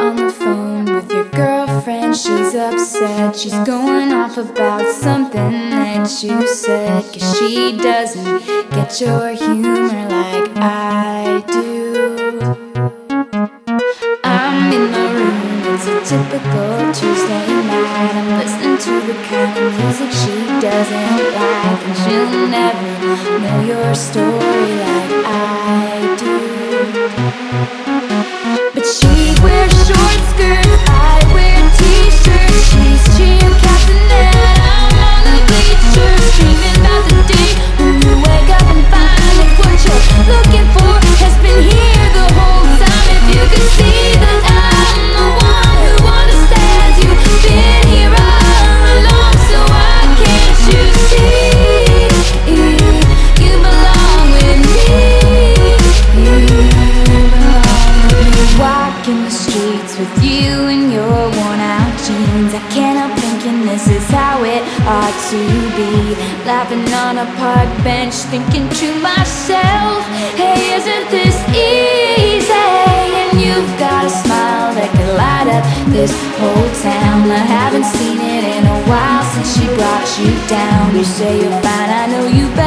on the phone with your girlfriend. She's upset. She's going off about something that you said. Cause she doesn't get your humor like I do. I'm in my room, it's a typical Tuesday night. I'm listening to the kind of music she doesn't like. And she'll never know your story like I you in your worn out jeans. I can't help thinking this is how it ought to be. Laughing on a park bench, thinking to myself, hey, isn't this easy? And you've got a smile that could light up this whole town. I haven't seen it in a while since she brought you down. You say you're fine, I know you better